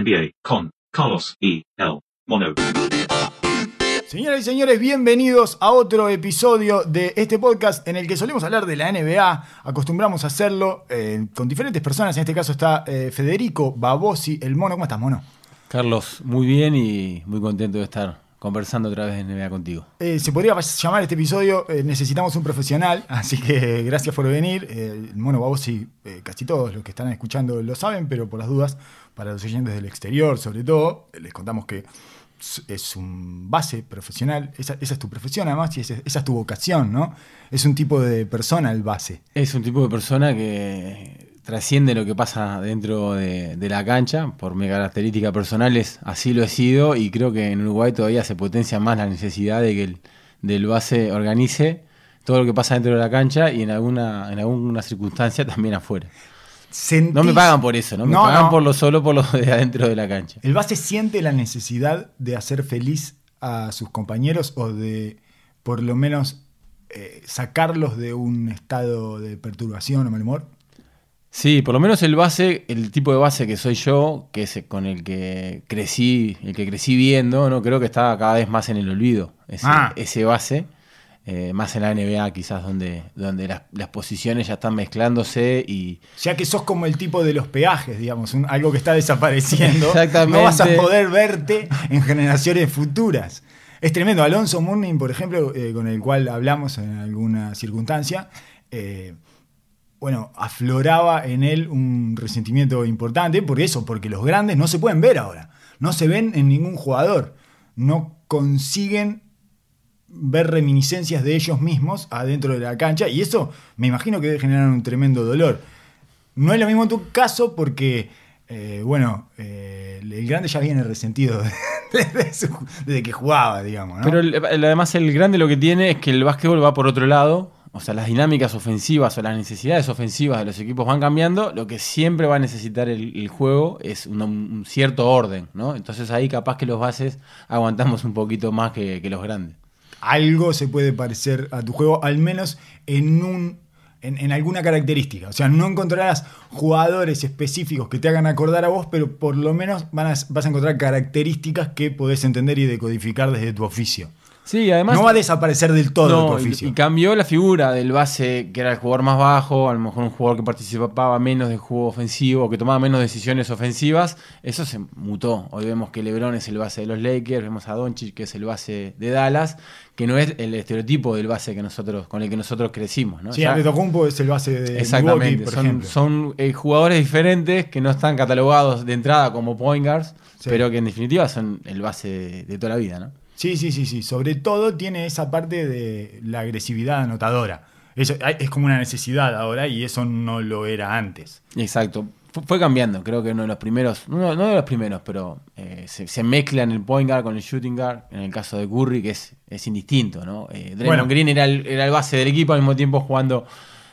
NBA, con Carlos E. L. Mono. Señoras y señores, bienvenidos a otro episodio de este podcast en el que solemos hablar de la NBA. Acostumbramos a hacerlo eh, con diferentes personas. En este caso está eh, Federico Babosi, el mono. ¿Cómo estás, mono? Carlos, muy bien y muy contento de estar conversando otra vez de NBA contigo. Eh, se podría llamar este episodio Necesitamos un profesional, así que gracias por venir. mono Babosi, casi todos los que están escuchando lo saben, pero por las dudas, para los oyentes del exterior sobre todo, les contamos que es un base profesional, esa, es tu profesión además y esa, es tu vocación, ¿no? Es un tipo de persona el base. Es un tipo de persona que trasciende lo que pasa dentro de, la cancha, por mis características personales así lo he sido y creo que en Uruguay todavía se potencia más la necesidad de que el del base organice todo lo que pasa dentro de la cancha y en alguna, en alguna circunstancia también afuera. No me pagan por eso, ¿no? Me pagan por lo solo por lo de adentro de la cancha. ¿El base siente la necesidad de hacer feliz a sus compañeros o de por lo menos eh, sacarlos de un estado de perturbación o mal humor? Sí, por lo menos el base, el tipo de base que soy yo, que es con el que crecí, el que crecí viendo, no creo que está cada vez más en el olvido ese, ah. ese base. Eh, más en la NBA quizás donde, donde las, posiciones ya están mezclándose y... Ya que sos como el tipo de los peajes, digamos, algo que está desapareciendo, Exactamente. no vas a poder verte en generaciones futuras. Es tremendo. Alonso Mourning, por ejemplo, eh, con el cual hablamos en alguna circunstancia, eh, bueno, afloraba en él un resentimiento importante, por eso, porque los grandes no se pueden ver ahora, no se ven en ningún jugador, no consiguen ver reminiscencias de ellos mismos adentro de la cancha y eso me imagino que debe generar un tremendo dolor. No es lo mismo en tu caso porque, eh, bueno, eh, el grande ya viene resentido desde, que jugaba, digamos. Pero además el grande lo que tiene es que el básquetbol va por otro lado. O sea, las dinámicas ofensivas o las necesidades ofensivas de los equipos van cambiando. Lo que siempre va a necesitar el, juego es un, cierto orden, ¿no? Entonces ahí capaz que los bases aguantamos un poquito más que los grandes algo se puede parecer a tu juego, al menos en un en, alguna característica. O sea, no encontrarás jugadores específicos que te hagan acordar a vos, pero por lo menos vas a encontrar características que podés entender y decodificar desde tu oficio. Sí, además. No va a desaparecer del todo tu oficio. Y, cambió la figura del base, que era el jugador más bajo, a lo mejor un jugador que participaba menos de juego ofensivo, que tomaba menos decisiones ofensivas. Eso se mutó. Hoy vemos que LeBron es el base de los Lakers, vemos a Doncic, que es el base de Dallas, que no es el estereotipo del base que nosotros, con el que nosotros crecimos. ¿no? Sí, Antetokounmpo es el base de Exactamente. por son, son eh, jugadores diferentes que no están catalogados de entrada como point guards, pero que en definitiva son el base de, de toda la vida, ¿no? Sí, sí, sí, sí. Sobre todo tiene esa parte de la agresividad anotadora. Es, es como una necesidad ahora y eso no lo era antes. Exacto. Fue cambiando, creo que uno de los primeros, no, de los primeros, pero eh, se, mezcla en el point guard con el shooting guard, en el caso de Curry, que es, es indistinto, ¿no? Eh, Draymond Green era el, era el, base del equipo al mismo tiempo jugando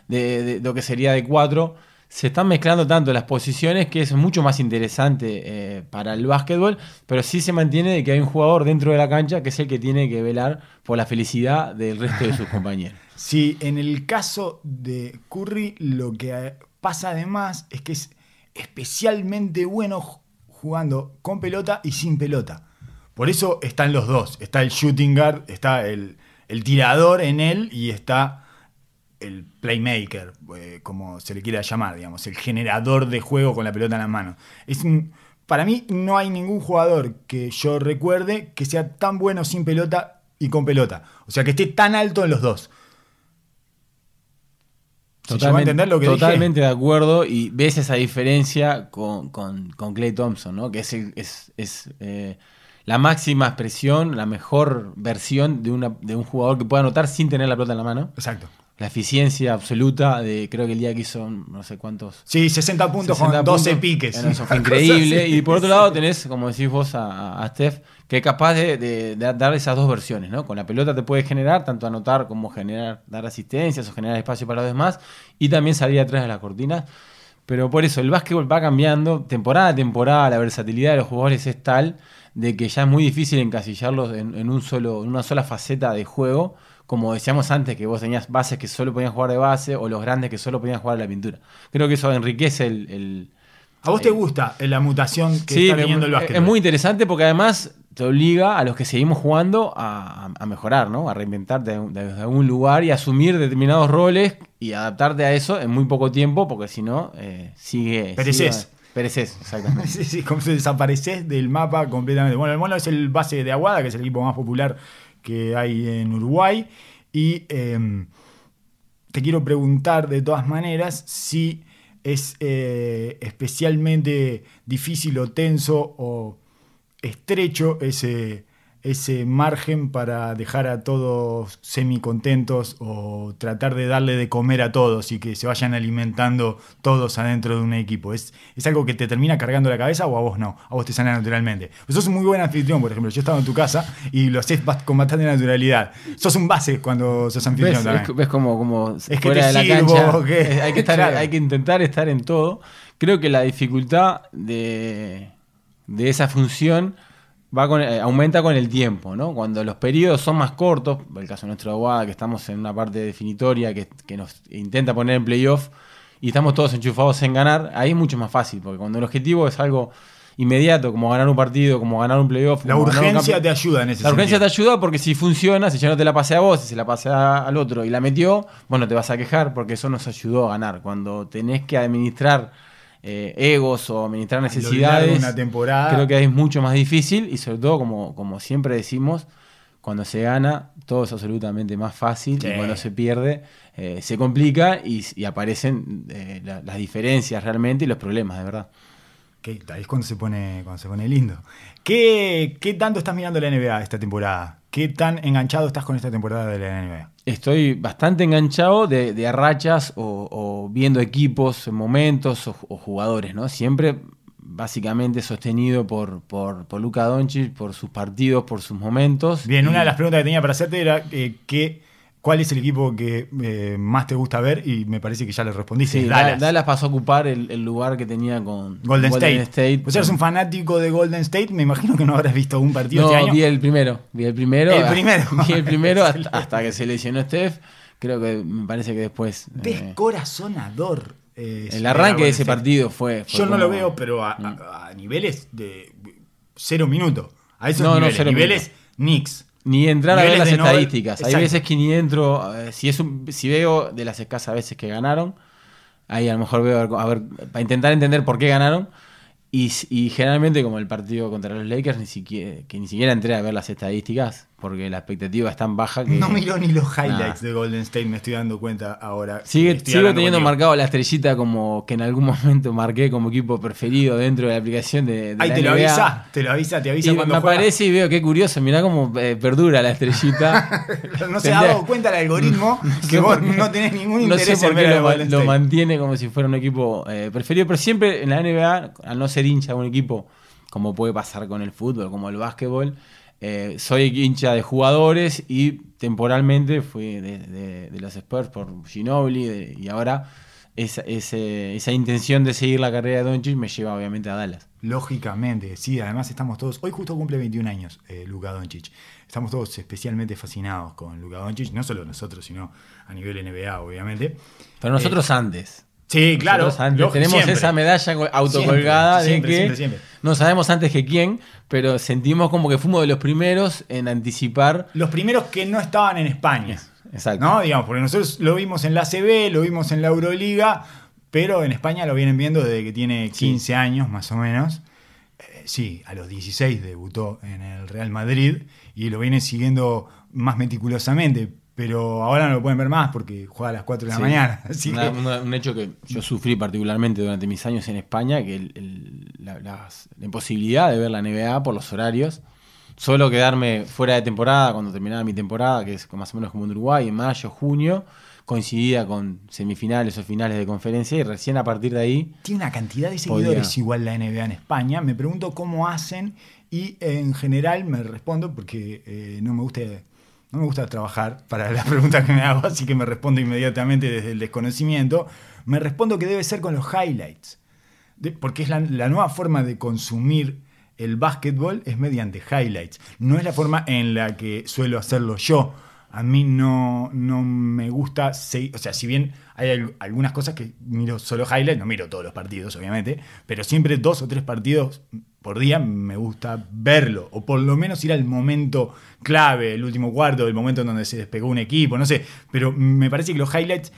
de, lo que sería de cuatro se están mezclando tanto las posiciones que es mucho más interesante eh, para el básquetbol, pero sí se mantiene de que hay un jugador dentro de la cancha que es el que tiene que velar por la felicidad del resto de sus compañeros. Sí, en el caso de Curry lo que pasa además es que es especialmente bueno jugando con pelota y sin pelota. Por eso están los dos, está el shooting guard, está el, el tirador en él y está el playmaker, eh, como se le quiera llamar, digamos, el generador de juego con la pelota en la mano. Es para mí no hay ningún jugador que yo recuerde que sea tan bueno sin pelota y con pelota. O sea, que esté tan alto en los dos. Totalmente, lo que totalmente de acuerdo y ves esa diferencia con, con, Clay Thompson, ¿no? que es, es, eh, la máxima expresión, la mejor versión de, una, de un jugador que pueda anotar sin tener la pelota en la mano. Exacto la eficiencia absoluta de, creo que el día que hizo no sé cuántos. Sí, 60 puntos con 12 piques. eso fue increíble. y por otro lado tenés, como decís vos a, Steph, que es capaz de, dar esas dos versiones, ¿no? Con la pelota te puede generar, tanto anotar como generar, dar asistencias o generar espacio para los demás, y también salir atrás de las cortinas. Pero por eso, el básquetbol va cambiando, temporada a temporada, la versatilidad de los jugadores es tal de que ya es muy difícil encasillarlos en, un solo, en una sola faceta de juego como decíamos antes, que vos tenías bases que solo podían jugar de base o los grandes que solo podían jugar a la pintura. Creo que eso enriquece el, ¿A vos te gusta la mutación que está teniendo el básquet? Es muy interesante porque además te obliga a los que seguimos jugando a, mejorar, ¿no? A reinventarte desde algún lugar y asumir determinados roles y adaptarte a eso en muy poco tiempo, porque si no, eh, sigue. Pereces. pereces, exactamente. sí, sí, como se desapareces del mapa completamente. Bueno, el Mono es el base de Aguada, que es el equipo más popular que hay en Uruguay. Y em, te quiero preguntar de todas maneras si es eh, especialmente difícil o tenso o estrecho ese, ese margen para dejar a todos semi-contentos o tratar de darle de comer a todos y que se vayan alimentando todos adentro de un equipo. ¿Es, ¿Es algo que te termina cargando la cabeza o a vos no? A vos te sale naturalmente. Pues sos un muy buen anfitrión, por ejemplo. Yo he estado en tu casa y lo haces con bastante naturalidad. Sos un base cuando sos anfitrión ¿Ves, ves como, como es que de la cancha. Hay, que estar, hay que intentar estar en todo. Creo que la dificultad de de esa función va con, eh, aumenta con el tiempo, ¿no? Cuando los periodos son más cortos, el caso nuestro de Aguada, que estamos en una parte definitoria que, nos intenta poner en playoff y estamos todos enchufados en ganar, ahí es mucho más fácil, porque cuando el objetivo es algo inmediato, como ganar un partido, como ganar un playoff. La urgencia te ayuda en ese La urgencia te ayuda porque si funciona, si ya no te la pasé a vos, si se la pasé al otro y la metió, bueno, te vas a quejar porque eso nos ayudó a ganar. Cuando tenés que administrar eh, egos o administrar necesidades, una temporada. creo que es mucho más difícil y sobre todo, como, como siempre decimos, cuando se gana todo es absolutamente más fácil y cuando se pierde eh, se complica y, aparecen eh, las diferencias realmente y los problemas, de verdad. Que ahí es cuando se pone, cuando se pone lindo. ¿Qué, ¿Qué tanto estás mirando la NBA esta temporada? ¿Qué tan enganchado estás con esta temporada de la NBA? Estoy bastante enganchado de, de rachas o, viendo equipos, momentos o, jugadores, ¿no? Siempre básicamente sostenido por, por, por Luka Doncic, por sus partidos, por sus momentos. Bien, una de las preguntas que tenía para hacerte era eh, qué ¿Cuál es el equipo que eh, más te gusta ver? Y me parece que ya le respondiste. Sí, Dallas. Dallas pasó a ocupar el, lugar que tenía con Golden, State. O sea, eres un fanático de Golden State. Me imagino que no habrás visto un partido no, este año. vi el primero. Vi el primero. El primero. Vi el primero hasta, que se lesionó Steph. Creo que me parece que después. Descorazonador. Eh, el arranque de ese partido fue. Yo no lo veo, pero a, mm. niveles de cero minutos. A esos no, niveles. No, niveles Knicks. Ni entrar a ver las estadísticas. Hay veces que ni entro. Si, es si veo de las escasas veces que ganaron, ahí a lo mejor veo, a ver, para intentar entender por qué ganaron. Y, y, generalmente, como el partido contra los Lakers, ni siquiera, que ni siquiera entré a ver las estadísticas, porque la expectativa es tan baja que. No miro ni los highlights de Golden State, me estoy dando cuenta ahora. Sigue, sigo teniendo marcado la estrellita como que en algún momento marqué como equipo preferido dentro de la aplicación de, de Ay, te lo avisa, te lo avisa, te avisa y cuando Me aparece y veo qué curioso, mirá cómo eh, perdura la estrellita. no se ha dado cuenta el algoritmo que vos no tenés ningún interés no sé por qué lo, mantiene como si fuera un equipo eh, preferido, pero siempre en la NBA, al no ser hincha de un equipo, como puede pasar con el fútbol, como el básquetbol, eh, soy hincha de jugadores y temporalmente fui de, los Spurs por Ginobili y ahora esa, esa, intención de seguir la carrera de Doncic me lleva obviamente a Dallas. Lógicamente, sí, además estamos todos, hoy justo cumple 21 años eh, Luka Doncic, estamos todos especialmente fascinados con Luka Doncic, no solo nosotros, sino a nivel NBA obviamente. Pero nosotros eh, antes. Sí, claro. tenemos esa medalla autocolgada de que no sabemos antes que quién, pero sentimos como que fuimos de los primeros en anticipar. Los primeros que no estaban en España. Exacto. ¿No? Digamos, porque nosotros lo vimos en la CB, lo vimos en la Euroliga, pero en España lo vienen viendo desde que tiene 15 años más o menos. Eh, sí, a los 16 debutó en el Real Madrid y lo vienen siguiendo más meticulosamente pero ahora no lo pueden ver más porque juega a las 4 de la mañana. un hecho que yo sufrí particularmente durante mis años en España, que la, imposibilidad de ver la NBA por los horarios, solo quedarme fuera de temporada cuando terminaba mi temporada, que es más o menos como en Uruguay, en mayo, junio, coincidía con semifinales o finales de conferencia y recién a partir de ahí... Tiene una cantidad de seguidores igual la NBA en España, me pregunto cómo hacen y en general me respondo porque eh, no me gusta no me gusta trabajar para las preguntas que me hago, así que me respondo inmediatamente desde el desconocimiento. Me respondo que debe ser con los highlights, porque es la, nueva forma de consumir el básquetbol es mediante highlights. No es la forma en la que suelo hacerlo yo a mí no, no me gusta, o sea, si bien hay algunas cosas que miro solo highlights, no miro todos los partidos, obviamente, pero siempre dos o tres partidos por día me gusta verlo, o por lo menos ir al momento clave, el último cuarto, el momento en donde se despegó un equipo, no sé, pero me parece que los highlights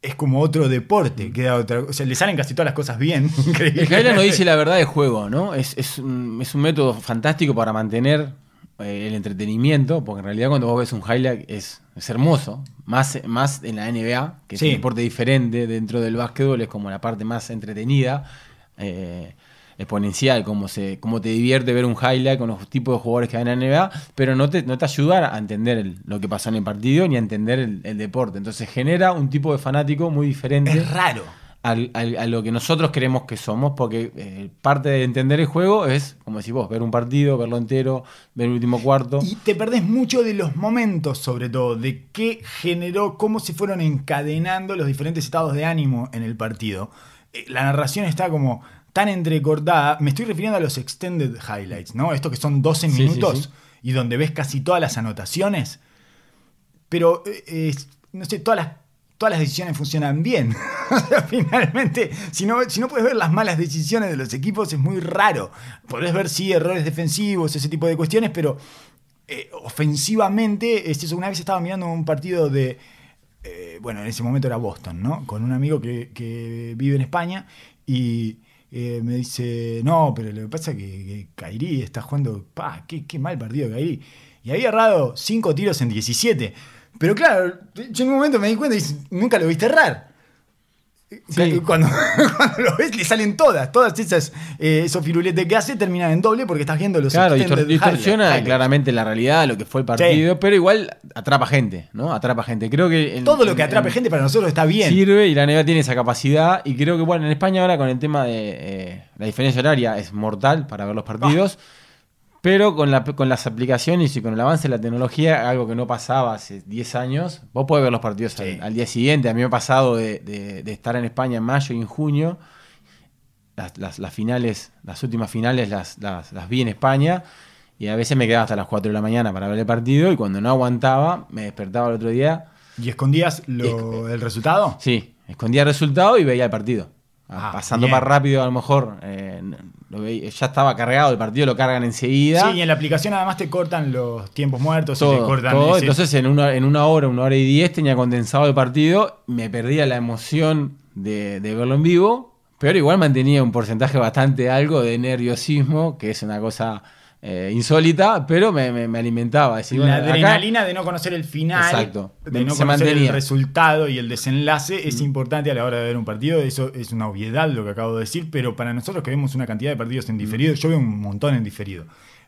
es como otro deporte, queda otra, o sea, le salen casi todas las cosas bien. El highlight no dice la verdad de juego, ¿no? Es, es, un, es un método fantástico para mantener eh, el entretenimiento, porque en realidad cuando vos ves un highlight es, hermoso, más, más en la NBA, que es un deporte diferente dentro del básquetbol, es como la parte más entretenida, eh, exponencial, como, se, como te divierte ver un highlight con los tipos de jugadores que hay en la NBA, pero no te, no te ayuda a entender lo que pasó en el partido ni a entender el, el deporte. Entonces genera un tipo de fanático muy diferente. Es raro a lo que nosotros creemos que somos, porque eh, parte de entender el juego es, como decís vos, ver un partido, verlo entero, ver el último cuarto. Y te perdés mucho de los momentos, sobre todo, de qué generó, cómo se fueron encadenando los diferentes estados de ánimo en el partido. Eh, la narración está como tan entrecortada. Me estoy refiriendo a los extended highlights, ¿no? Esto que son 12 minutos y donde ves casi todas las anotaciones. Pero, eh, no sé, todas las todas las decisiones funcionan bien. finalmente, si no, si no puedes ver las malas decisiones de los equipos, es muy raro. Podés ver, sí, errores defensivos, ese tipo de cuestiones, pero eh, ofensivamente, es eso. Una vez estaba mirando un partido de. Eh, bueno, en ese momento era Boston, ¿no? Con un amigo que, vive en España y. Eh, me dice, no, pero lo que pasa es que, Kairi está jugando, pa, qué, qué mal partido Kairi. Y había errado 5 tiros en 17. Pero claro, yo en un momento me di cuenta y nunca lo viste errar. Cuando, lo ves, le salen todas. Todas esas, eh, esos firuletes que hace terminan en doble porque estás viendo los Claro, distorsiona claramente la realidad, lo que fue el partido, pero igual atrapa gente, ¿no? Atrapa gente. Creo que. Todo lo que atrape gente para nosotros está bien. Sirve y la NBA tiene esa capacidad. Y creo que, bueno, en España ahora con el tema de eh, la diferencia horaria es mortal para ver los partidos. Ah. Pero con, la, con las aplicaciones y con el avance de la tecnología, algo que no pasaba hace 10 años, vos podés ver los partidos al, día siguiente. A mí me ha pasado de, estar en España en mayo y en junio. Las, finales, las últimas finales las, las, vi en España y a veces me quedaba hasta las 4 de la mañana para ver el partido y cuando no aguantaba me despertaba el otro día. ¿Y escondías el resultado? Sí, escondía el resultado y veía el partido. Ah, pasando más rápido a lo mejor. Eh, ya estaba cargado el partido, lo cargan enseguida. Sí, y en la aplicación además te cortan los tiempos muertos. Todo, cortan Entonces en una, en una hora, una hora y diez tenía condensado el partido. Me perdía la emoción de, de verlo en vivo. Pero igual mantenía un porcentaje bastante algo de nerviosismo, que es una cosa eh, insólita, pero me, alimentaba. la adrenalina de no conocer el final, Exacto. de no conocer el resultado y el desenlace es mm. importante a la hora de ver un partido. Eso es una obviedad lo que acabo de decir, pero para nosotros que vemos una cantidad de partidos en diferido, yo veo un montón en diferido.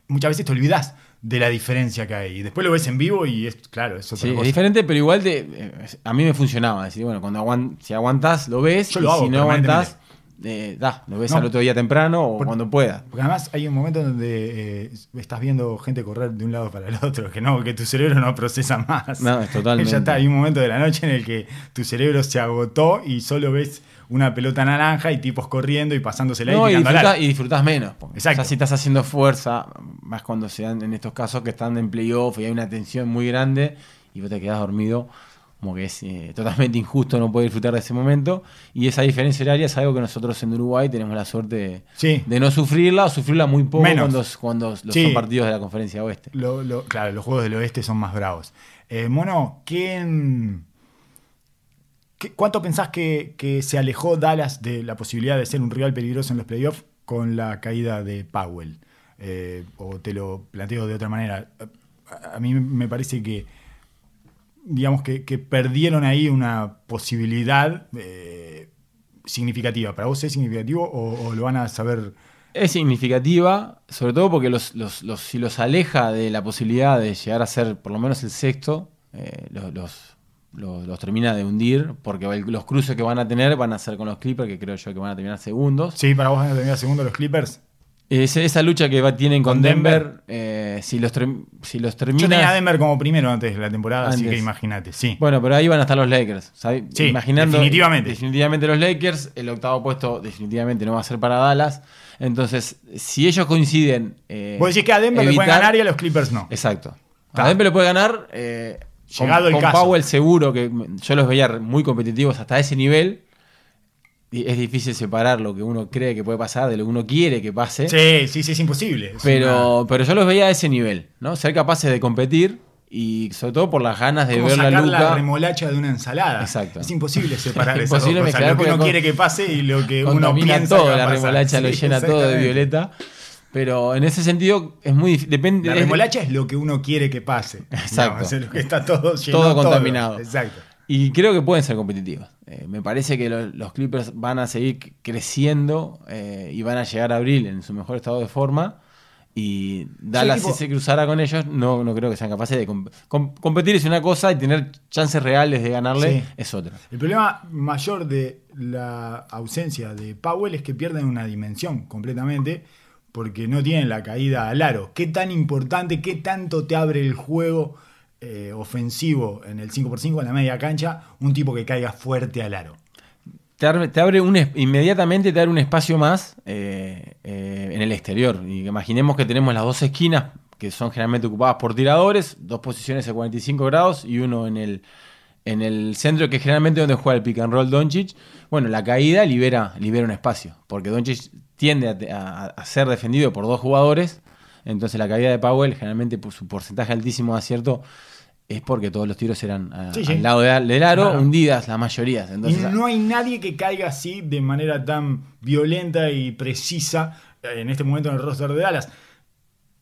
Muchas veces te olvidas de la diferencia que hay. Y después lo ves en vivo y es, claro, es otra sí, es diferente, pero igual eh, a mí me funcionaba. Decir, bueno, cuando si aguantas, lo ves. Yo lo y si no aguantas, eh, da, lo ves al otro día temprano o cuando pueda. Porque además hay un momento donde eh, estás viendo gente correr de un lado para el otro, que no, que tu cerebro no procesa más. No, es totalmente. ya está, hay un momento de la noche en el que tu cerebro se agotó y solo ves una pelota naranja y tipos corriendo y pasándosela no, y, y disfrutás menos. Exacto. si estás haciendo fuerza, más cuando se dan en estos casos que están en playoff y hay una tensión muy grande y vos te quedás dormido como que es eh, totalmente injusto no poder disfrutar de ese momento. Y esa diferencia horaria es algo que nosotros en Uruguay tenemos la suerte de, no sufrirla o sufrirla muy poco cuando, cuando los son partidos de la conferencia oeste. claro, los juegos del oeste son más bravos. Eh, Mono, ¿qué, ¿cuánto pensás que, se alejó Dallas de la posibilidad de ser un rival peligroso en los playoffs con la caída de Powell? Eh, o te lo planteo de otra manera. a mí me parece que digamos que, perdieron ahí una posibilidad eh, significativa. ¿Para vos es significativo o, lo van a saber? Es significativa, sobre todo porque los, si los aleja de la posibilidad de llegar a ser por lo menos el sexto, eh, los, los, termina de hundir, porque los cruces que van a tener van a ser con los Clippers, que creo yo que van a terminar segundos. Sí, para vos van a terminar segundos los Clippers esa lucha que tienen con, Denver, eh, si, los si los terminan. Yo tenía a Denver como primero antes de la temporada, así que imagínate, sí. Bueno, pero ahí van a estar los Lakers. Sí, Imaginando, definitivamente. Definitivamente los Lakers. El octavo puesto definitivamente no va a ser para Dallas. Entonces, si ellos coinciden. Eh, Vos decís que a Denver le pueden ganar y a los Clippers no. Exacto. A Denver le puede ganar. Eh, Llegado el con Powell seguro que yo los veía muy competitivos hasta ese nivel. Es difícil separar lo que uno cree que puede pasar de lo que uno quiere que pase. Sí, sí, sí, es imposible. pero, pero yo los veía a ese nivel, ¿no? Ser capaces de competir y sobre todo por las ganas de ver la luca. la remolacha de una ensalada. Exacto. Es imposible separar es imposible Lo que uno quiere que pase y lo que uno piensa todo, la remolacha lo llena todo de violeta. Pero en ese sentido es muy depende La remolacha es lo que uno quiere que pase. Exacto. es lo que está todo lleno, todo contaminado. Exacto. Y creo que pueden ser competitivos. Eh, me parece que los Clippers van a seguir creciendo eh, y van a llegar a abril en su mejor estado de forma. Y Dallas, si se cruzara con ellos, no, no creo que sean capaces de competir. Es una cosa y tener chances reales de ganarle es otra. El problema mayor de la ausencia de Powell es que pierden una dimensión completamente porque no tienen la caída al aro. ¿Qué tan importante, qué tanto te abre el juego eh, ofensivo en el 5x5 en la media cancha un tipo que caiga fuerte al aro? te abre, un, inmediatamente te abre un espacio más eh, eh, en el exterior. Y imaginemos que tenemos las dos esquinas que son generalmente ocupadas por tiradores, dos posiciones a 45 grados y uno en el, en el centro, que es generalmente donde juega el pick and roll Doncic. Bueno, la caída libera, libera un espacio, porque Doncic tiende a, ser defendido por dos jugadores. Entonces la caída de Powell, generalmente por su porcentaje altísimo de acierto, es porque todos los tiros eran ah, al lado del aro, hundidas la mayoría. y no hay nadie que caiga así de manera tan violenta y precisa eh, en este momento en el roster de Dallas.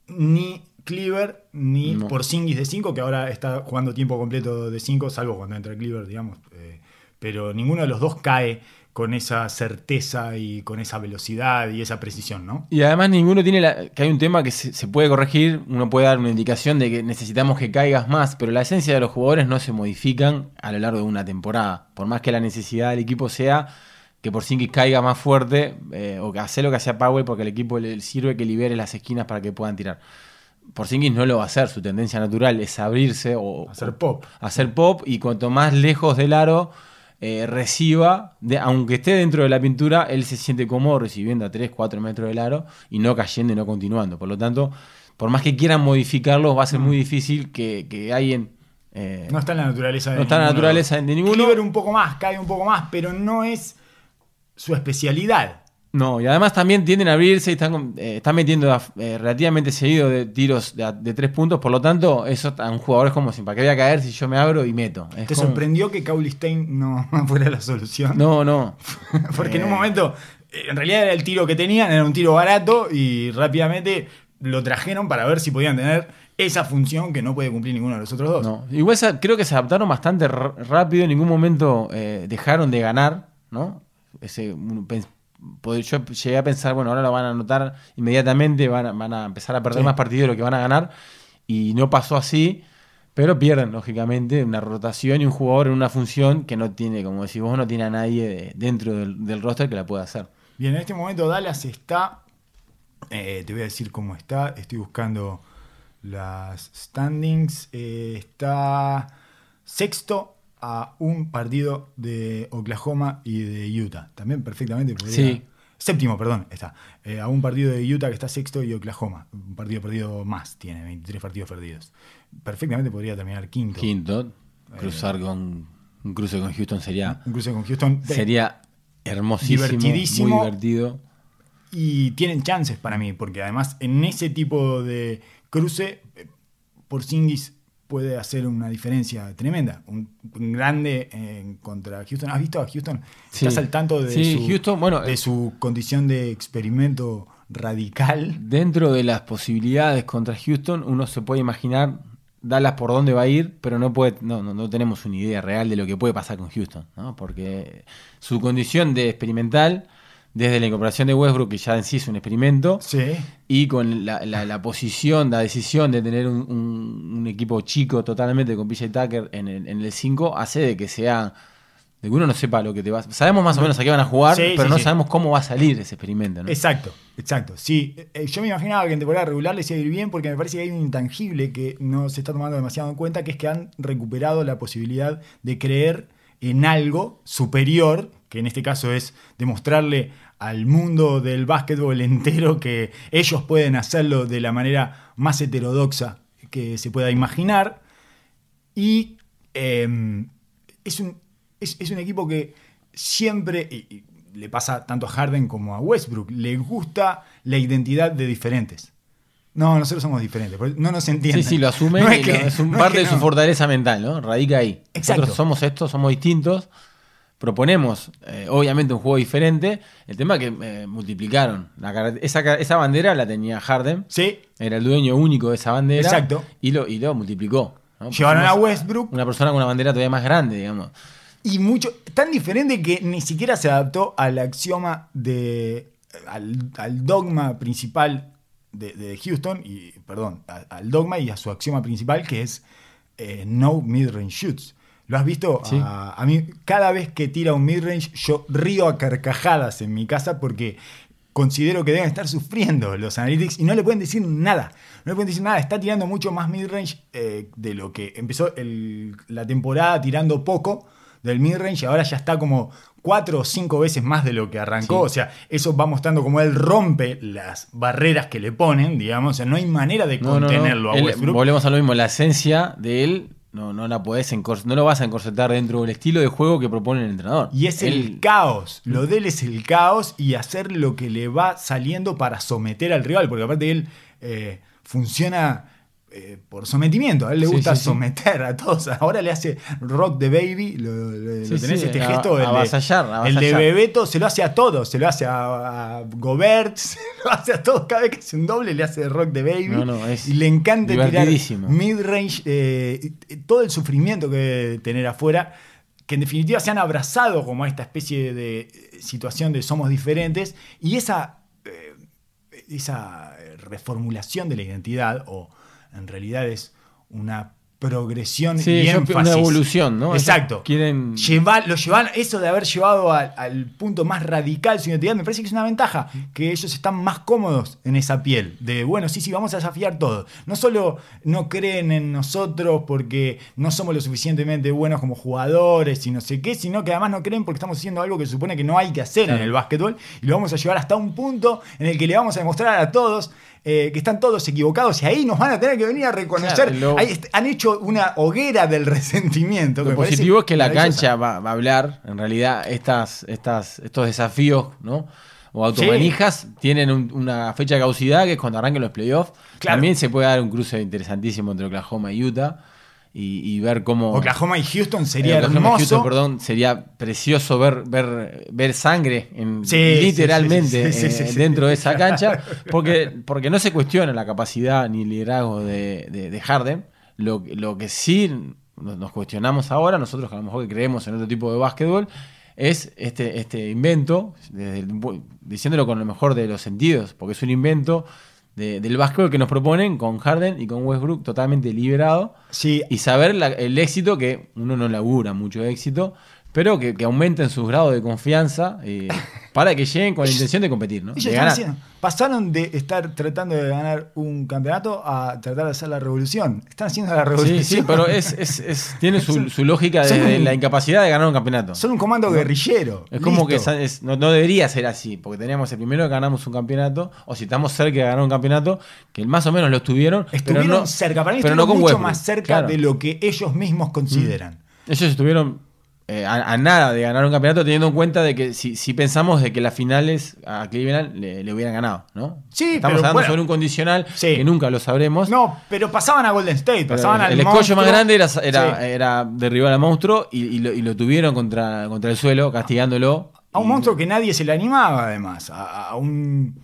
Ni Cleaver ni por Porzingis de 5, que ahora está jugando tiempo completo de 5, salvo cuando entra Cleaver, digamos. Eh, pero ninguno de los dos cae con esa certeza y con esa velocidad y esa precisión, ¿no? Y además ninguno tiene la, que hay un tema que se, puede corregir, uno puede dar una indicación de que necesitamos que caigas más, pero la esencia de los jugadores no se modifican a lo largo de una temporada, por más que la necesidad del equipo sea que por que caiga más fuerte eh, o que hace lo que hacía Powell porque el equipo le sirve que libere las esquinas para que puedan tirar. Porzingis no lo va a hacer, su tendencia natural es abrirse o hacer pop. Hacer pop y cuanto más lejos del aro eh, reciba, aunque esté dentro de la pintura, él se siente cómodo recibiendo a 3, 4 metros del aro y no cayendo y no continuando. Por lo tanto, por más que quieran modificarlo, va a ser muy difícil que, que alguien... Eh, no está en la naturaleza de No está en la naturaleza de ninguno. un poco más, cae un poco más, pero no es su especialidad. No, y además también tienden a abrirse y están, eh, metiendo eh, relativamente seguido de tiros de, tres puntos, por lo tanto, eso a un jugador es como si, ¿para qué voy a caer si yo me abro y meto? ¿Te sorprendió que Stein no fuera la solución? No, no. Porque en un eh. momento, en realidad era el tiro que tenían, era un tiro barato y rápidamente lo trajeron para ver si podían tener esa función que no puede cumplir ninguno de los otros dos. No. Igual creo que se adaptaron bastante rápido, en ningún momento dejaron de ganar, ¿no? Ese, yo llegué a pensar, bueno, ahora lo van a anotar inmediatamente, van a, empezar a perder más partidos de lo que van a ganar, y no pasó así, pero pierden, lógicamente, una rotación y un jugador en una función que no tiene, como decís vos, no tiene a nadie dentro del, roster que la pueda hacer. Bien, en este momento Dallas está, eh, te voy a decir cómo está, estoy buscando las standings, eh, está sexto a un partido de Oklahoma y de Utah. También perfectamente podría. Sí. Séptimo, perdón, está. Eh, a un partido de Utah que está sexto y Oklahoma. Un partido perdido más, tiene 23 partidos perdidos. Perfectamente podría terminar quinto. Quinto. Cruzar eh, con. Un cruce con Houston sería. Un cruce con Houston. Sería hermosísimo. Divertidísimo. Muy divertido. Y tienen chances para mí, porque además en ese tipo de cruce, eh, por Singis puede hacer una diferencia tremenda. Un, grande en contra Houston. ¿Has visto a Houston? ¿Estás al tanto de, su, Houston, bueno, de su condición de experimento radical? Dentro de las posibilidades contra Houston, uno se puede imaginar Dallas por dónde va a ir, pero no, puede, no, no, tenemos una idea real de lo que puede pasar con Houston, ¿no? porque su condición de experimental desde la incorporación de Westbrook, que ya en sí es un experimento, y con la, posición, la decisión de tener un, equipo chico totalmente con PJ Tucker en el 5, hace de que sea. de que uno no sepa lo que te va Sabemos más o menos a qué van a jugar, pero no sabemos cómo va a salir ese experimento. Exacto, exacto. Sí, eh, yo me imaginaba que en temporada regular les iba a ir bien porque me parece que hay un intangible que no se está tomando demasiado en cuenta, que es que han recuperado la posibilidad de creer en algo superior que en este caso es demostrarle al mundo del básquetbol entero que ellos pueden hacerlo de la manera más heterodoxa que se pueda imaginar. Y em, es, un, es, un equipo que siempre, y, le pasa tanto a Harden como a Westbrook, le gusta la identidad de diferentes. No, nosotros somos diferentes, no nos entienden. Sí, sí, lo asumen es, un parte de su fortaleza mental, ¿no? Radica ahí. Exacto. Nosotros somos estos, somos distintos, proponemos, eh, obviamente, un juego diferente. El tema es que eh, multiplicaron. esa, bandera la tenía Harden. Sí. Era el dueño único de esa bandera. Exacto. Y lo, y lo multiplicó. Llevaron a Westbrook. Una persona con una bandera todavía más grande, digamos. Y mucho, tan diferente que ni siquiera se adaptó al axioma de. al, dogma principal de, Houston, y perdón, al dogma y a su axioma principal que es eh, no mid-range shoots. ¿Lo has visto? A, mí, cada vez que tira un midrange, yo río a carcajadas en mi casa porque considero que deben estar sufriendo los analytics y no le pueden decir nada. No le pueden decir nada. Está tirando mucho más midrange eh, de lo que empezó la temporada tirando poco del midrange y ahora ya está como cuatro o cinco veces más de lo que arrancó. O sea, eso va mostrando como él rompe las barreras que le ponen, digamos. O sea, no hay manera de contenerlo a Westbrook. volvemos a lo mismo. La esencia de él no, no, la podés no lo vas a encorsetar dentro del estilo de juego que propone el entrenador. Y es el caos. Lo de él es el caos y hacer lo que le va saliendo para someter al rival. Porque aparte él eh, funciona eh, por sometimiento. A él le gusta someter a todos. Ahora le hace rock the baby. Lo, tenés este gesto. el, avasallar, el, de Bebeto se lo hace a todos. Se lo hace a, Gobert, se lo hace a todos. Cada vez que hace un doble le hace rock the baby. y le encanta tirar mid-range. Eh, todo el sufrimiento que debe tener afuera. Que en definitiva se han abrazado como a esta especie de situación de somos diferentes. Y esa, eh, esa reformulación de la identidad o en realidad es una progresión y énfasis. una evolución, ¿no? Exacto. quieren... Llevar, lo llevan, eso de haber llevado al, punto más radical su identidad, me parece que es una ventaja, que ellos están más cómodos en esa piel, de bueno, sí, sí, vamos a desafiar todo. No solo no creen en nosotros porque no somos lo suficientemente buenos como jugadores y no sé qué, sino que además no creen porque estamos haciendo algo que se supone que no hay que hacer en el básquetbol y lo vamos a llevar hasta un punto en el que le vamos a demostrar a todos eh, que están todos equivocados y ahí nos van a tener que venir a reconocer. han hecho una hoguera del resentimiento. Lo positivo es que la cancha va, a hablar, en realidad, estas, estas, estos desafíos, ¿no? O automanijas tienen una fecha de caducidad que es cuando arranquen los playoffs. También se puede dar un cruce interesantísimo entre Oklahoma y Utah y, ver cómo. Oklahoma y Houston sería hermoso. Houston, perdón, sería precioso ver, ver, ver sangre en, literalmente dentro de esa cancha, porque, porque no se cuestiona la capacidad ni el liderazgo de, de, Harden. Lo, lo, que sí nos cuestionamos ahora, nosotros que a lo mejor creemos en otro tipo de básquetbol, es este, este invento, diciéndolo con lo mejor de los sentidos, porque es un invento del básquetbol que nos proponen con Harden y con Westbrook totalmente liberado. Sí. Y saber el éxito, que uno no labura mucho éxito, pero que, aumenten sus grados de confianza eh, para que lleguen con la intención de competir, ¿no? pasaron de estar tratando de ganar un campeonato a tratar de hacer la revolución. Están haciendo la revolución. Sí, sí, pero es, tiene su, lógica de, la incapacidad de ganar un campeonato. Son un comando guerrillero. Es como que no, debería ser así, porque teníamos el primero que ganamos un campeonato, o si estamos cerca de ganar un campeonato, que más o menos lo estuvieron. Estuvieron pero no, cerca, para mí pero no mucho más cerca de lo que ellos mismos consideran. Mm. Ellos estuvieron eh, a, nada de ganar un campeonato, teniendo en cuenta de que si, pensamos de que las finales a Cleveland le, hubieran ganado, ¿no? Sí, Estamos hablando sobre un condicional que nunca lo sabremos. No, pero pasaban a Golden State, pasaban al El escollo más grande era, era, derribar al monstruo y, lo, tuvieron contra, contra el suelo, castigándolo. A un monstruo que nadie se le animaba, además. A, un,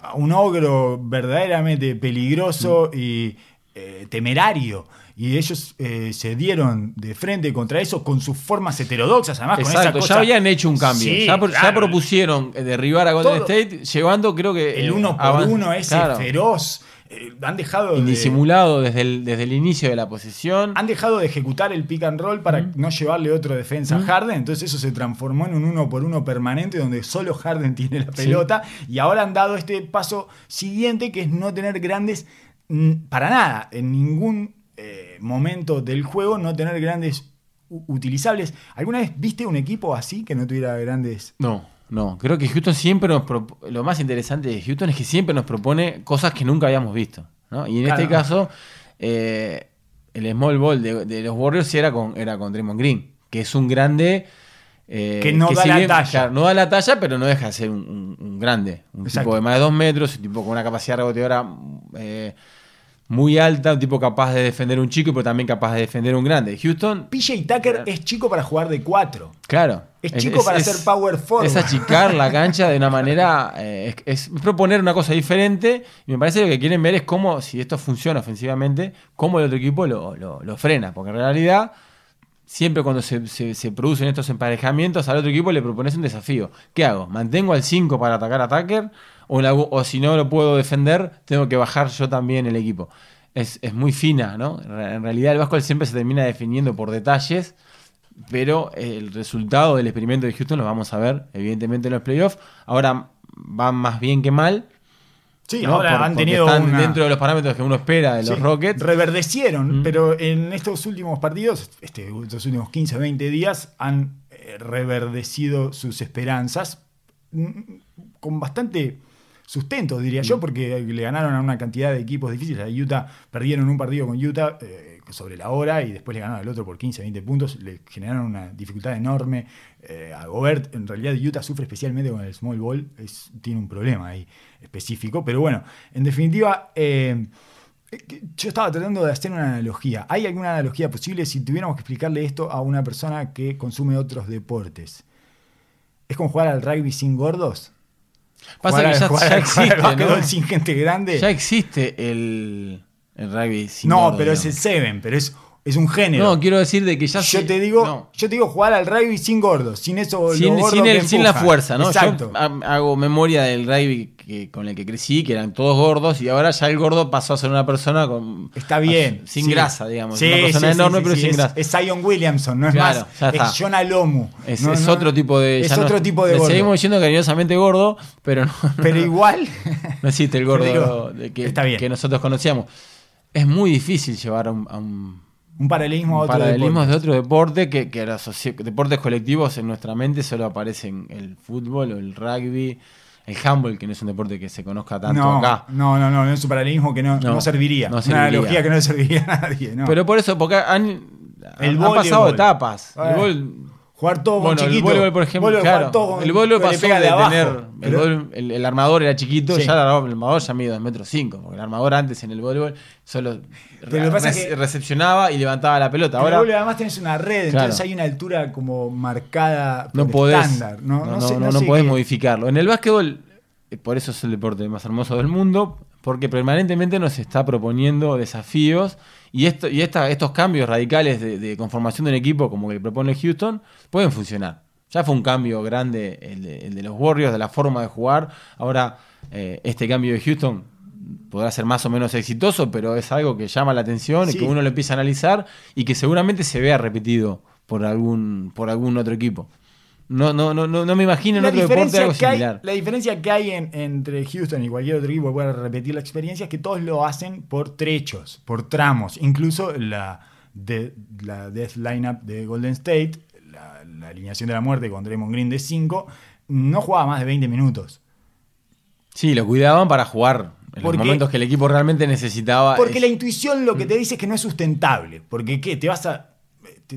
a un ogro verdaderamente peligroso mm. y eh, temerario y ellos eh, se dieron de frente contra eso con sus formas heterodoxas, además Exacto, ya habían hecho un cambio, ya, propusieron derribar a Golden State, llevando creo que... El eh, uno por uno ese feroz. Eh, han dejado Indisimulado desde, el, desde el inicio de la posesión. Han dejado de ejecutar el pick and roll para no llevarle otro defensa a Harden. Entonces eso se transformó en un uno por uno permanente donde solo Harden tiene la pelota. Y ahora han dado este paso siguiente que es no tener grandes mm, para nada en ningún eh, momento del juego no tener grandes utilizables. ¿Alguna vez viste un equipo así que no tuviera grandes? No, no. Creo que Houston siempre nos lo más interesante de Houston es que siempre nos propone cosas que nunca habíamos visto. Y en este caso, eh, el small ball de, los Warriors era con, era con Draymond Green, que es un grande. Eh, que no da la talla. no da la talla, pero no deja de ser un, grande. Un tipo de más de dos metros, un tipo con una capacidad reboteadora eh, muy alta, un tipo capaz de defender un chico, pero también capaz de defender un grande. Houston. PJ Tucker es chico para jugar de cuatro. Claro. Es chico para hacer power forward. Es achicar la cancha de una manera. Eh, es, proponer una cosa diferente. Y me parece que lo que quieren ver es cómo, si esto funciona ofensivamente, cómo el otro equipo lo, lo, frena. Porque en realidad siempre cuando se, se, producen estos emparejamientos, al otro equipo le propones un desafío. ¿Qué hago? ¿Mantengo al 5 para atacar a Tucker? O, si no lo puedo defender, tengo que bajar yo también el equipo. Es, muy fina, ¿no? En realidad el básquetbol siempre se termina definiendo por detalles, pero el resultado del experimento de Houston lo vamos a ver, evidentemente, en los playoffs. Ahora van más bien que mal. Sí, ahora han tenido están dentro de los parámetros que uno espera de los Rockets. Reverdecieron, mm. pero en estos últimos partidos, este, estos últimos 15, 20 días, han eh, reverdecido sus esperanzas mm, con bastante sustento, diría yo, porque le ganaron a una cantidad de equipos difíciles. A Utah perdieron un partido con Utah eh, sobre la hora y después le ganaron al otro por 15, 20 puntos. Le generaron una dificultad enorme. Eh, a Gobert, en realidad, Utah sufre especialmente con el small ball. tiene un problema ahí específico. Pero bueno, en definitiva. Eh, yo estaba tratando de hacer una analogía. ¿Hay alguna analogía posible si tuviéramos que explicarle esto a una persona que consume otros deportes? ¿Es como jugar al rugby sin gordos? Pasa que ya, existe. sin gente grande. Ya existe el, el rugby sin No, pero es el Seven, pero es es un género. No, quiero decir de que ya yo te digo, yo te digo jugar al rugby sin gordos, sin eso sin, sin, la fuerza, ¿no? Yo hago memoria del rugby que, con el que crecí, que eran todos gordos y ahora ya el gordo pasó a ser una persona con Está bien, sin grasa, digamos, una persona enorme pero sin grasa. Es Zion Williamson, no es más, es John Alomu. Es, otro tipo de Es otro tipo de gordo. Seguimos diciendo cariñosamente gordo, pero no, Pero igual no existe el gordo que, que, nosotros conocíamos. Es muy difícil llevar a un un paralelismo a otro Paralelismos de otro deporte que, que los deportes colectivos en nuestra mente solo aparecen el fútbol o el rugby, el handball, que no es un deporte que se conozca tanto acá. No, no, no, no es un paralelismo que no, no, serviría. Una analogía que no le serviría a nadie. Pero por eso, porque han, han pasado etapas. El Jugar todo bueno, chiquito. El voleibol, por ejemplo, claro. el voleibol pasó de, de tener. El, el, armador era chiquito, ya el armador ya mide 2 metros 5. Porque el armador antes en el voleibol solo recepcionaba y levantaba la pelota. Ahora, el voleibol además tenés una red, entonces hay una altura como marcada no podés, estándar. No, no, no, no, podés modificarlo. En el básquetbol, eh, por eso es el deporte más hermoso del mundo, porque permanentemente nos está proponiendo desafíos y, esto, y estos cambios radicales de, conformación de un equipo como el que propone Houston pueden funcionar. Ya fue un cambio grande el de, los Warriors, de la forma de jugar. Ahora, eh, este cambio de Houston podrá ser más o menos exitoso, pero es algo que llama la atención y que uno lo empieza a analizar y que seguramente se vea repetido por algún, por algún otro equipo. No, no, no, no, me imagino en otro deporte algo similar. la diferencia que hay entre Houston y cualquier otro equipo que pueda repetir la experiencia es que todos lo hacen por trechos, por tramos. Incluso la, de, la Death Lineup de Golden State, la, alineación de la muerte con Draymond Green de 5, no jugaba más de 20 minutos. Sí, lo cuidaban para jugar en los momentos que el equipo realmente necesitaba. Porque la intuición lo que te dice es que no es sustentable. Porque ¿qué? ¿Te vas a,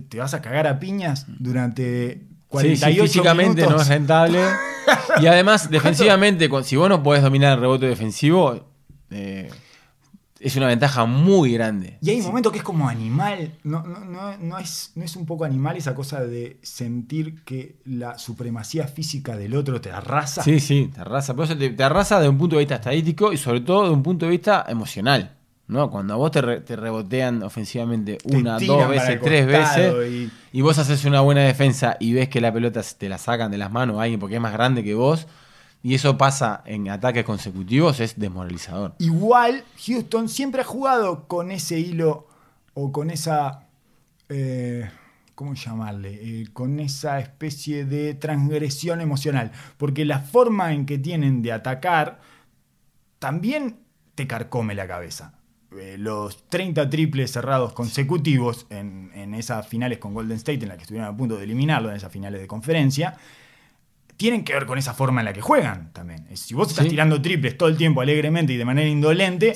te vas a cagar a piñas durante sí, físicamente no es rentable. y además, defensivamente, si vos no podés dominar el rebote defensivo, eh, es una ventaja muy grande. Y hay un momento que es como animal. No, no, no, es, no es un poco animal esa cosa de sentir que la supremacía física del otro te arrasa. Sí, sí, te arrasa. Pero te, te arrasa desde un punto de vista estadístico y sobre todo de un punto de vista emocional. ¿No? Cuando a vos te, rebotean ofensivamente una, dos veces, tres veces, y... vos haces una buena defensa y ves que la pelota te la sacan de las manos a alguien porque es más grande que vos, y eso pasa en ataques consecutivos, es desmoralizador. Igual, Houston siempre ha jugado con ese hilo o con esa. Eh, ¿Cómo llamarle? Eh, con esa especie de transgresión emocional. Porque la forma en que tienen de atacar también te carcome la cabeza. Eh, los 30 triples cerrados consecutivos en, esas finales con Golden State, en las que estuvieron a punto de eliminarlo, en esas finales de conferencia, tienen que ver con esa forma en la que juegan también. Si vos estás tirando triples todo el tiempo alegremente y de manera indolente,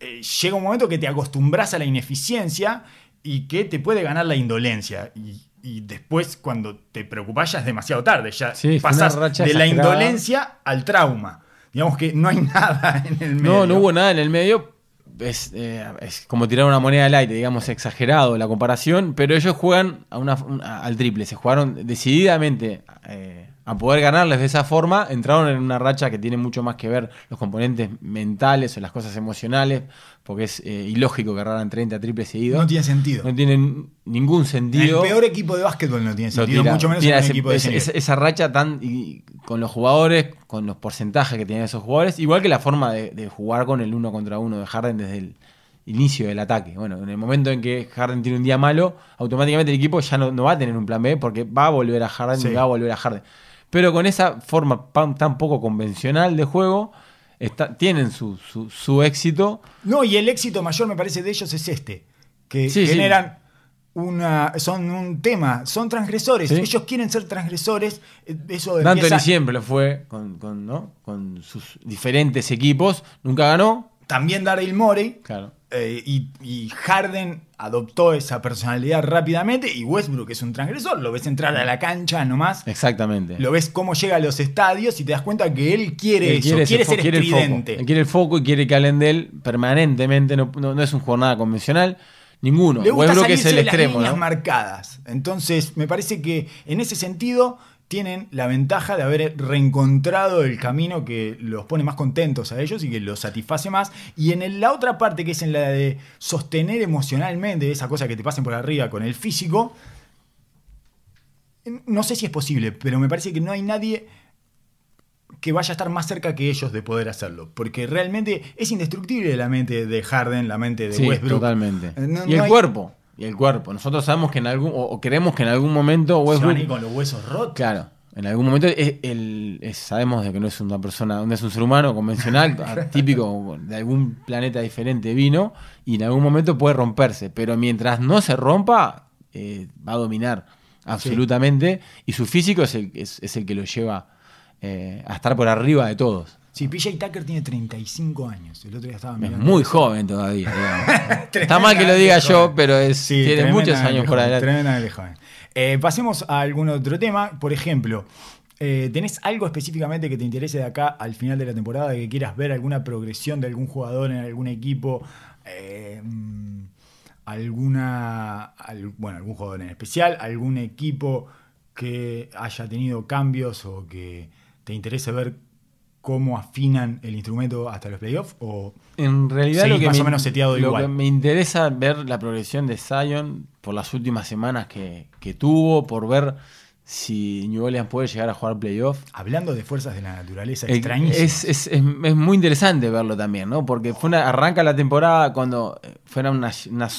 eh, llega un momento que te acostumbras a la ineficiencia y que te puede ganar la indolencia. Y, después, cuando te preocupas, ya es demasiado tarde. Ya pasas de la indolencia al trauma. Digamos que no hay nada en el medio. No, no hubo nada en el medio. Es, eh, como tirar una moneda al aire, digamos, exagerado la comparación, pero ellos juegan a una, al triple, se jugaron decididamente eh, a poder ganarles de esa forma, entraron en una racha que tiene mucho más que ver los componentes mentales o las cosas emocionales, porque es eh, ilógico que agarraran 30 triples seguidos. No tiene sentido. No tiene ningún sentido. El peor equipo de básquetbol no tiene sentido, mucho menos en equipo de Esa racha tan con los jugadores, con los porcentajes que tienen esos jugadores, igual que la forma de, jugar con el uno contra uno de Harden desde el inicio del ataque. Bueno, en el momento en que Harden tiene un día malo, automáticamente el equipo ya no, va a tener un plan B porque va a volver a Harden y va a volver a Harden. Pero con esa forma tan poco convencional de juego, tienen su, éxito. No, y el éxito mayor me parece de ellos es este, que generan una, son un tema, son transgresores, ellos quieren ser transgresores. Eh, eso D'Antoni siempre lo fue con, con sus diferentes equipos, nunca ganó. También Daryl Morey. Claro eh, y, Harden adoptó esa personalidad rápidamente y Westbrook es un transgresor. Lo ves entrar a la cancha nomás. Exactamente. Lo ves cómo llega a los estadios y te das cuenta que él quiere eso, quiere, ser quiere estridente. quiere el foco y quiere que hablen de él permanentemente. No, es un jornada convencional. Ninguno. Westbrook es el extremo. Las marcadas. Entonces, me parece que en ese sentido tienen la ventaja de haber reencontrado el camino que los pone más contentos a ellos y que los satisface más. Y en la otra parte, que es en la de sostener emocionalmente esa cosa que te pasen por arriba con el físico, no sé si es posible, pero me parece que no hay nadie que vaya a estar más cerca que ellos de poder hacerlo. Porque realmente es indestructible la mente de Harden, la mente de Westbrook. Totalmente. y el cuerpo y el cuerpo. Nosotros sabemos que en algún, o queremos que en algún momento Westbrook. con los huesos rotos. Claro. En algún momento sabemos de que no es una persona, no es un ser humano convencional, típico de algún planeta diferente vino, y en algún momento puede romperse. Pero mientras no se rompa, eh, va a dominar absolutamente. Y su físico es el, es, el que lo lleva eh, a estar por arriba de todos. Sí, PJ Tucker tiene 35 años. El otro día estaba Es muy joven todavía. Está mal que lo diga yo, pero es, tiene muchos años por adelante. Tremendamente joven. Eh, pasemos a algún otro tema. Por ejemplo, eh, ¿tenés algo específicamente que te interese de acá al final de la temporada? Que quieras ver alguna progresión de algún jugador en algún equipo. Eh, alguna. bueno, algún jugador en especial. Algún equipo que haya tenido cambios o que te interese ver cómo afinan el instrumento hasta los playoffs? ¿O en realidad lo que, más me, o menos seteado lo que me interesa ver la progresión de Zion por las últimas semanas que, tuvo, por ver si New Orleans puede llegar a jugar playoff. Hablando de fuerzas de la naturaleza extrañísimas. Es, es, es, muy interesante verlo también, ¿no? Porque fue una, arranca la temporada cuando fuera una,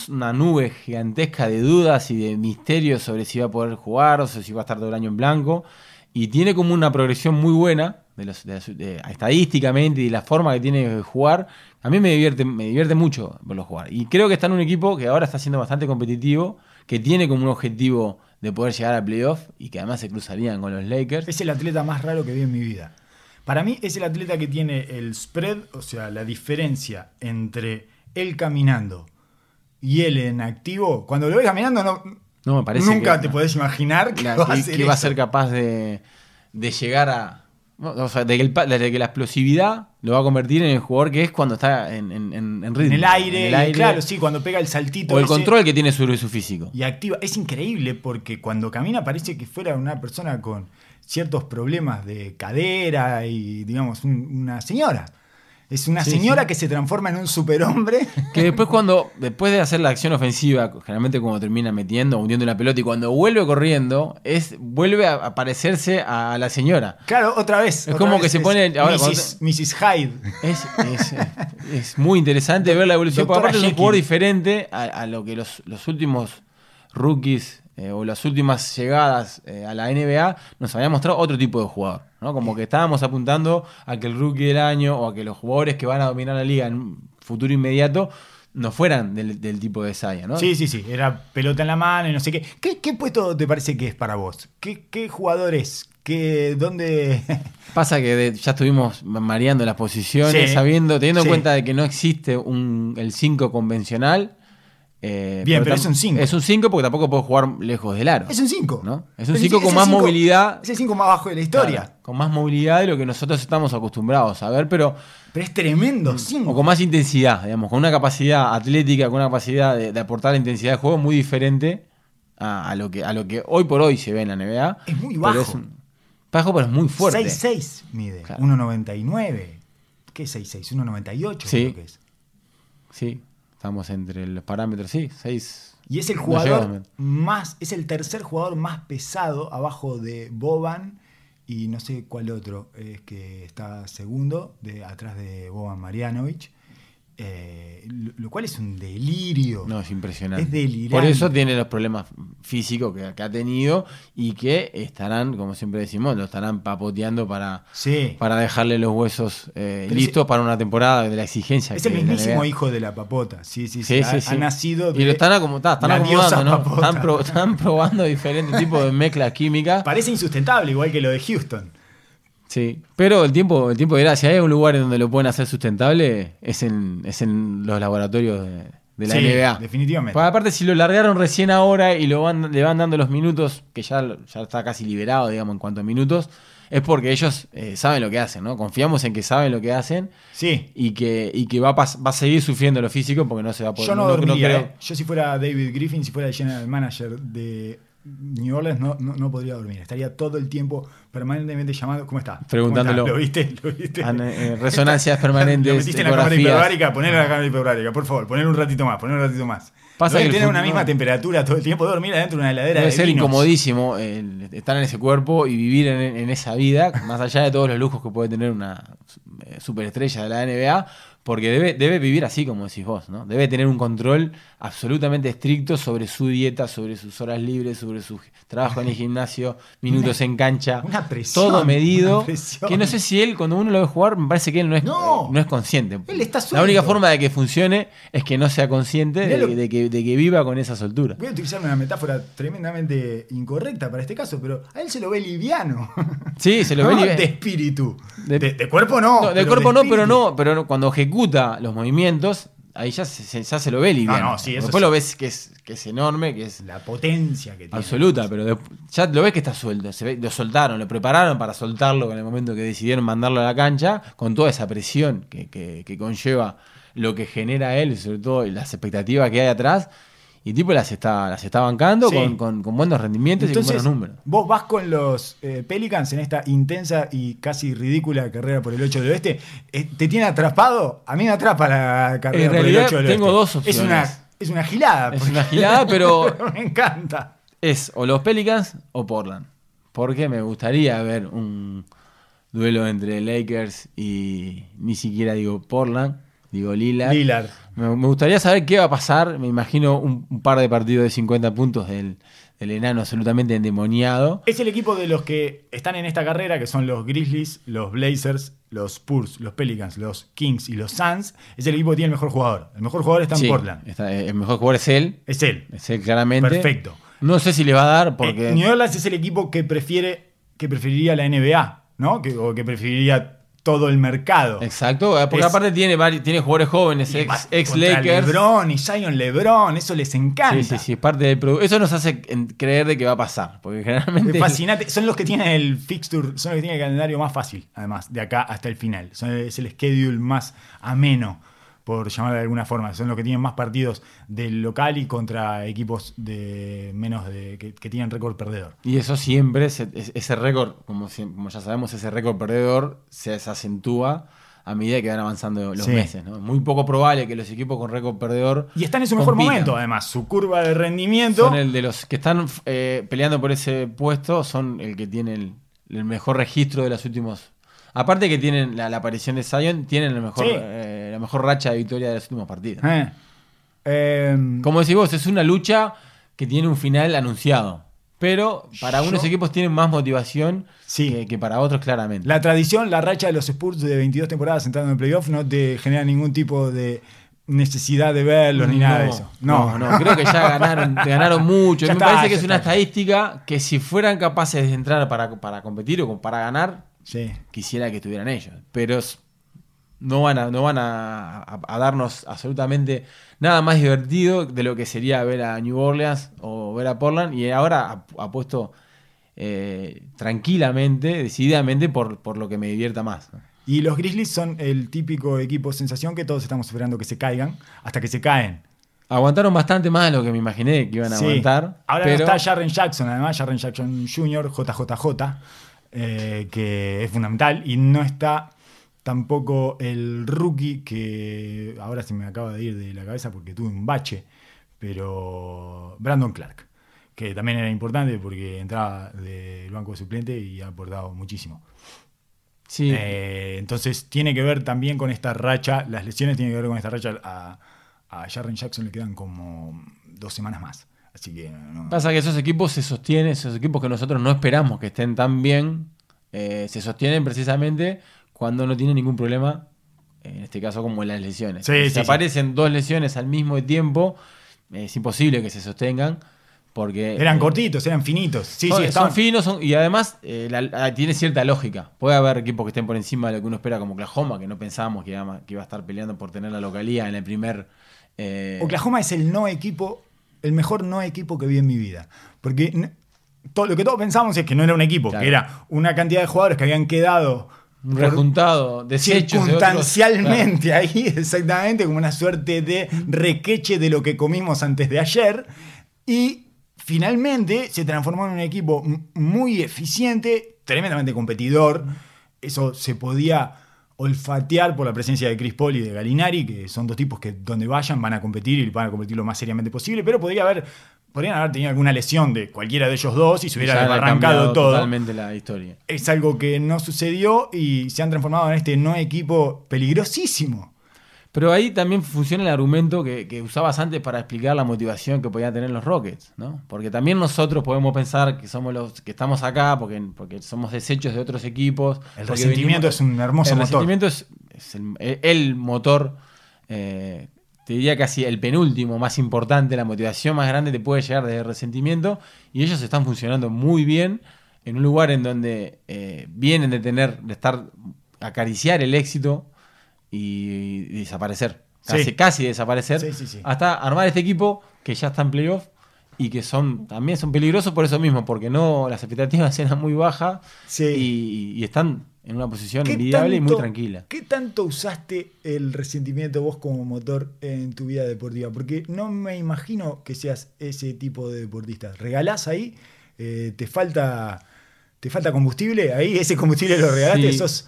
una, nube gigantesca de dudas y de misterios sobre si iba a poder jugar o si iba a estar todo el año en blanco. Y tiene como una progresión muy buena de los, estadísticamente y la forma que tiene de jugar, a mí me divierte, me divierte mucho verlo jugar. Y creo que está en un equipo que ahora está siendo bastante competitivo, que tiene como un objetivo de poder llegar al playoff y que además se cruzarían con los Lakers. Es el atleta más raro que vi en mi vida. Para mí es el atleta que tiene el spread, o sea, la diferencia entre él caminando y él en activo. Cuando lo ves caminando, no, no me parece nunca te podés imaginar que, va, a que va a ser capaz de, de llegar a, o sea, de que, la explosividad lo va a convertir en el jugador que es cuando está en, en, en ritmo. En el, aire, claro, sí, cuando pega el saltito. O el control que tiene sobre su físico. Y activa. Es increíble porque cuando camina parece que fuera una persona con ciertos problemas de cadera y, digamos, una señora. Es una señora que se transforma en un superhombre. Que después cuando, después de hacer la acción ofensiva, generalmente como termina metiendo, hundiendo la pelota, y cuando vuelve corriendo, es, vuelve a parecerse a la señora. Claro, otra vez. Es como que se pone. Mrs. Hyde. Es, muy interesante ver la evolución. Porque aparte es un jugador diferente a, lo que los, los últimos rookies eh, o las últimas llegadas eh, a la NBA nos había mostrado otro tipo de jugador. ¿No? Como que estábamos apuntando a que el rookie del año o a que los jugadores que van a dominar la liga en un futuro inmediato no fueran del, tipo de Saya, ¿no? Sí, sí, sí. Era pelota en la mano y no sé qué. ¿Qué, puesto te parece que es para vos? ¿Qué, qué jugador es que dónde pasa que ya estuvimos mareando las posiciones, sabiendo, teniendo en cuenta de que no existe un, el 5 convencional. Eh, Bien, pero, es un 5. Es un 5 porque tampoco puedo jugar lejos del aro. Es un 5. ¿no? Es un 5 con más movilidad. Es el 5 más bajo de la historia. con más movilidad de lo que nosotros estamos acostumbrados a ver, pero. Pero es tremendo, 5. O con más intensidad, digamos, con una capacidad atlética, con una capacidad de, aportar la intensidad de juego muy diferente a, lo que, a lo que hoy por hoy se ve en la NBA. Es muy bajo. Bajo, pero es muy fuerte. 6'6 mide. 1'99. ¿Qué es 6'6? 1'98 sí. creo que es. Sí, estamos entre los parámetros, sí, 6. Y es el jugador más, es el tercer jugador más pesado abajo de Boban y no sé cuál otro es que está segundo, de, atrás de Boban Marjanovic. Eh, lo cual es un delirio. No, es impresionante. Es delirante. Por eso tiene los problemas físicos que, ha tenido y que estarán, como siempre decimos, lo estarán papoteando para, para dejarle los huesos eh, listos para una temporada de la exigencia. Es el mismísimo hijo de la papota. Sí, sí, sí. ha, nacido. y lo están, acomodando, están acomodando, están, probando diferentes tipos de mezclas químicas. Parece insustentable, igual que lo de Houston. Sí, pero el tiempo, el tiempo dirá, si hay un lugar en donde lo pueden hacer sustentable, es en, es en los laboratorios de, la NBA. Definitivamente. aparte, si lo largaron recién ahora y lo van, le van dando los minutos, que ya, ya está casi liberado, digamos, en cuanto a minutos, es porque ellos eh, saben lo que hacen, ¿no? Confiamos en que saben lo que hacen. Sí. Y que, y que va, a va a seguir sufriendo lo físico porque no se va a poder. Yo no, dormiría, ¿eh? Yo si fuera David Griffin, si fuera el general manager de New Orleans no, no, podría dormir. Estaría todo el tiempo permanentemente llamando. ¿Cómo está? Preguntándolo. ¿Lo viste? ¿Lo viste? Eh, resonancias permanentes. Lo metiste en la cámara hiperbárica, ponelo en la cámara hiperbárica, por favor. Poner un ratito más, poner un ratito más. Pasa que una misma temperatura todo el tiempo, dormir adentro de una heladera. Debe ser incomodísimo estar en ese cuerpo y vivir en, esa vida, más allá de todos los lujos que puede tener una eh, superestrella de la NBA, porque debe, debe vivir así como decís vos, ¿no? Debe tener un control absolutamente estricto sobre su dieta, sobre sus horas libres, sobre su trabajo en el gimnasio, minutos en cancha. Una presión. Todo medido. Que no sé si él, cuando uno lo ve jugar, me parece que él no es, no, es consciente. Él está La única forma de que funcione es que no sea consciente de, que, de, que, viva con esa soltura. Voy a utilizar una metáfora tremendamente incorrecta para este caso, pero a él se lo ve liviano. Sí, se lo ve liviano. De espíritu. De, cuerpo no. de cuerpo no, pero no, pero cuando ejecuta los movimientos, ahí ya se, ya se lo ve liviano. No, Después lo ves que es, que es enorme, que es. La potencia que tiene. Absoluta, pero ya lo ves que está suelto. Se lo soltaron, lo prepararon para soltarlo en el momento que decidieron mandarlo a la cancha, con toda esa presión que, que conlleva lo que genera él, sobre todo las expectativas que hay atrás. Y tipo las está, las está bancando con, buenos rendimientos y con buenos números. Vos vas con los eh, Pelicans en esta intensa y casi ridícula carrera por el 8 del oeste. Eh, ¿Te tiene atrapado? A mí me atrapa la carrera por el 8 del tengo dos opciones. Es una, es una gilada. Es una gilada, pero. me encanta. Es o los Pelicans o Portland. Porque me gustaría ver un duelo entre Lakers y ni siquiera digo Portland digo Lillard. Me, gustaría saber qué va a pasar. Me imagino un, par de partidos de 50 puntos del, enano absolutamente endemoniado. Es el equipo de los que están en esta carrera, que son los Grizzlies, los Blazers, los Spurs, los Pelicans, los Kings y los Suns. Es el equipo que tiene el mejor jugador. El mejor jugador está en Portland. Eh, el mejor jugador es él. Es él. Es él, claramente. Perfecto. No sé si le va a dar porque... Eh, New Orleans es el equipo que prefiere que preferiría la NBA, ¿no? Que, o que preferiría todo el mercado. Exacto, porque aparte tiene, tiene jugadores jóvenes, ex, ex Lakers. LeBron y Zion LeBron, eso les encanta. Sí, sí, sí, parte del Eso nos hace creer de que va a pasar, porque generalmente... Es fascinante, son los que tienen el fixture, son los que tienen el calendario más fácil, además, de acá hasta el final. es el schedule más ameno por llamarlo de alguna forma. Son los que tienen más partidos del local y contra equipos de menos de que, tienen récord perdedor. Y eso siempre, ese, récord, como, como ya sabemos, ese récord perdedor se, acentúa a medida que van avanzando los meses. ¿no? Muy poco probable que los equipos con récord perdedor. Y están en su mejor momento, además. Su curva de rendimiento. Son el de los que están eh, peleando por ese puesto, son el que tiene el, el mejor registro de los últimos Aparte que tienen la, aparición de Zion, tienen la mejor, eh, la mejor racha de victoria de los últimos partidos. Eh. Em, Como decís vos, es una lucha que tiene un final anunciado. Pero para algunos equipos tienen más motivación que, para otros, claramente. La tradición, la racha de los Spurs de 22 temporadas entrando en playoff no te genera ningún tipo de necesidad de verlos ni nada de eso. No, no, creo que ya ganaron, ganaron mucho. me parece que es una estadística que si fueran capaces de entrar para, para competir o para ganar, quisiera que tuvieran ellos. Pero no van, a, no van a, darnos absolutamente nada más divertido de lo que sería ver a New Orleans o ver a Portland. Y ahora apuesto eh, tranquilamente, decididamente por, por lo que me divierta más. Y los Grizzlies son el típico equipo sensación que todos estamos esperando que se caigan hasta que se caen. Aguantaron bastante más de lo que me imaginé que iban a aguantar. Ahora está Jarren Jackson, además, Jarren Jackson Jr., JJJ, eh, que es fundamental. Y no está tampoco el rookie que ahora se me acaba de ir de la cabeza porque tuve un bache, pero Brandon Clark, que también era importante porque entraba del banco de suplente y ha aportado muchísimo. Sí. Eh, entonces tiene que ver también con esta racha, las lesiones tienen que ver con esta racha. A, a Jarren Jackson le quedan como dos semanas más. Así que. Pasa que esos equipos se sostienen, esos equipos que nosotros no esperamos que estén tan bien, eh, se sostienen precisamente cuando no tienen ningún problema, en este caso como las lesiones. si aparecen dos lesiones al mismo tiempo, es imposible que se sostengan. Porque, eran eh, cortitos, eran finitos. Sí, son, sí, son finos y además eh, tiene cierta lógica. Puede haber equipos que estén por encima de lo que uno espera, como Oklahoma, que no pensábamos que iba, que iba a estar peleando por tener la localía en el primer. Eh, Oklahoma es el no equipo, el mejor no equipo que vi en mi vida. Porque todo, lo que todos pensamos es que no era un equipo, que era una cantidad de jugadores que habían quedado rejuntado, desechos. Circunstancialmente ahí, exactamente, como una suerte de requeche de lo que comimos antes de ayer. Y finalmente se transformó en un equipo muy eficiente, tremendamente competidor. Eso se podía olfatear por la presencia de Chris Paul y de Galinari, que son dos tipos que donde vayan van a competir y van a competir lo más seriamente posible, pero podría haber, podrían haber tenido alguna lesión de cualquiera de ellos dos y se hubiera arrancado todo. Totalmente la historia. Es algo que no sucedió y se han transformado en este no equipo peligrosísimo. Pero ahí también funciona el argumento que, usabas antes para explicar la motivación que podían tener los Rockets, ¿no? Porque también nosotros podemos pensar que somos los que estamos acá porque, porque somos desechos de otros equipos. El resentimiento es un hermoso motor. El resentimiento es, el, motor, eh, te diría casi el penúltimo más importante, la motivación más grande te puede llegar desde el resentimiento y ellos están funcionando muy bien en un lugar en donde eh, vienen de tener, de estar, acariciar el éxito y, desaparecer. Casi, casi desaparecer. hasta armar este equipo que ya está en playoff y que son también son peligrosos por eso mismo, porque no las expectativas eran muy bajas y, están en una posición envidiable y muy tranquila. ¿Qué tanto usaste el resentimiento vos como motor en tu vida deportiva? Porque no me imagino que seas ese tipo de deportista. ¿Regalás ahí? Eh, ¿Te falta... ¿Te falta combustible? Ahí ese combustible lo regalaste, sos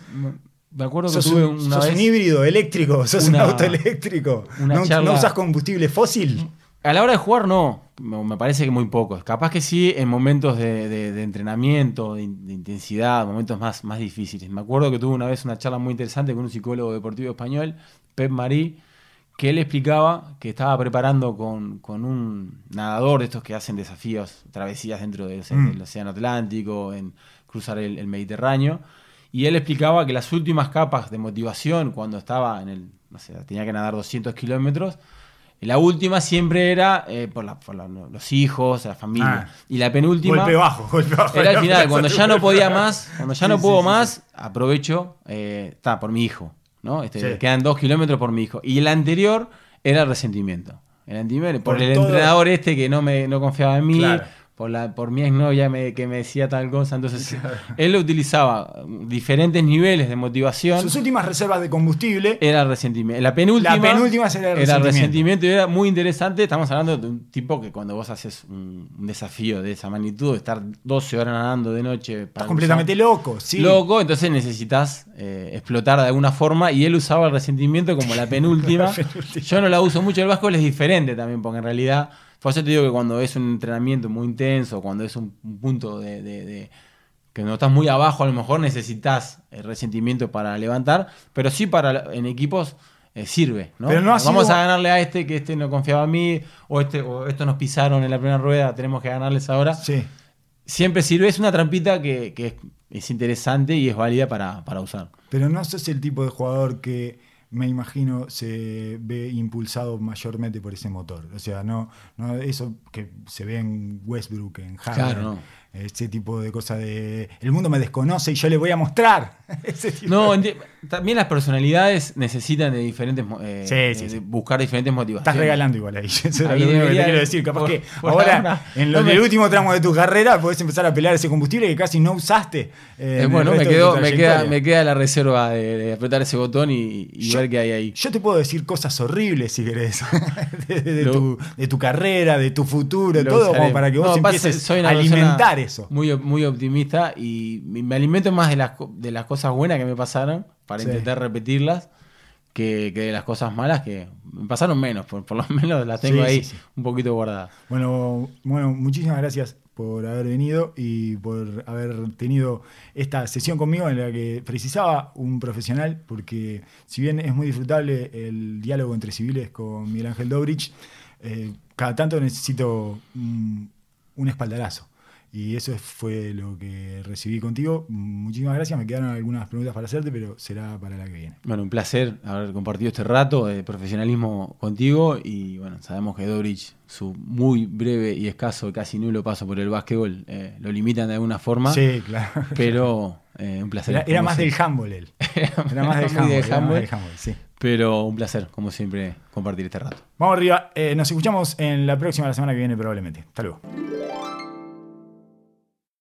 me acuerdo que tuve un, una sos un híbrido eléctrico, sos un auto eléctrico. No, usas combustible fósil? A la hora de jugar, no. Me parece que muy poco. Capaz que sí en momentos de, entrenamiento, de, intensidad, momentos más, más difíciles. Me acuerdo que tuve una vez una charla muy interesante con un psicólogo deportivo español, Pep Marí, que él explicaba que estaba preparando con, un nadador de estos que hacen desafíos, travesías dentro del, mm. Océano Atlántico, en cruzar el Mediterráneo y él explicaba que las últimas capas de motivación, cuando estaba en el, no sé, tenía que nadar 200 kilómetros, la última siempre era eh, por, los hijos, la familia. Ah. y la penúltima. Golpe bajo, golpe bajo. Era al final, cuando ya no podía más, cuando ya no puedo más, aprovecho, está, eh, por mi hijo. ¿no? Este, Quedan dos kilómetros por mi hijo. Y el anterior era el resentimiento. El anterior, por, el entrenador este que no me no confiaba en mí por, la, por mi exnovia me, que me decía tal cosa. Entonces, él utilizaba diferentes niveles de motivación. Sus últimas reservas de combustible. Era el resentimiento. La penúltima. La penúltima era el resentimiento. resentimiento y era muy interesante. Estamos hablando de un tipo que cuando vos haces un, desafío de esa magnitud, estar 12 horas nadando de noche. Estás completamente loco, sí. Loco, entonces necesitas eh, explotar de alguna forma. Y él usaba el resentimiento como la penúltima. Yo no la uso mucho. El vasco es diferente también, porque en realidad por eso te digo que cuando es un entrenamiento muy intenso, cuando es un, punto de, que no estás muy abajo, a lo mejor necesitas el resentimiento para levantar, pero sí para en equipos eh, sirve, ¿no? Vamos a ganarle a este que este no confiaba en mí, o este, o esto nos pisaron en la primera rueda, tenemos que ganarles ahora. Sí. Siempre sirve, es una trampita que, es, interesante y es válida para, para usar. Pero no sos el tipo de jugador que me imagino, se ve impulsado mayormente por ese motor. O sea, no, no eso que se ve en Westbrook, en Harden, ese tipo de cosas de el mundo me desconoce y yo le voy a mostrar. no, también las personalidades necesitan de diferentes eh, buscar diferentes motivaciones. Estás regalando igual ahí. Eso es lo que te quiero decir. Capaz que ahora, en el último tramo de tu carrera, podés empezar a pelear ese combustible que casi no usaste. Eh, bueno, me, quedo, me, queda, me queda la reserva de, apretar ese botón y, ver qué hay ahí. Yo te puedo decir cosas horribles si querés. de, tu, de, tu, carrera, de tu futuro, todo como para que vos empieces a alimentar eso. Muy, muy optimista y me alimento más de las, de las cosas buenas que me pasaron para intentar repetirlas que, de las cosas malas que me pasaron menos, por, lo menos las tengo ahí un poquito guardadas. Bueno, bueno, muchísimas gracias por haber venido y por haber tenido esta sesión conmigo en la que precisaba un profesional, porque si bien es muy disfrutable el diálogo entre civiles con Miguel Ángel Dobrich, eh, cada tanto necesito un espaldarazo. Y eso fue lo que recibí contigo. Muchísimas gracias. Me quedaron algunas preguntas para hacerte, pero será para la que viene. Bueno, un placer haber compartido este rato de profesionalismo contigo. Y bueno, sabemos que Dobrich, su muy breve y escaso, casi nulo paso por el básquetbol, eh, lo limitan de alguna forma. Sí, claro. Pero eh, un placer. Era, más del handball él. Era más del handball. sí. Pero un placer, como siempre, compartir este rato. Vamos arriba. Eh, nos escuchamos en la próxima, la semana que viene probablemente. Hasta luego.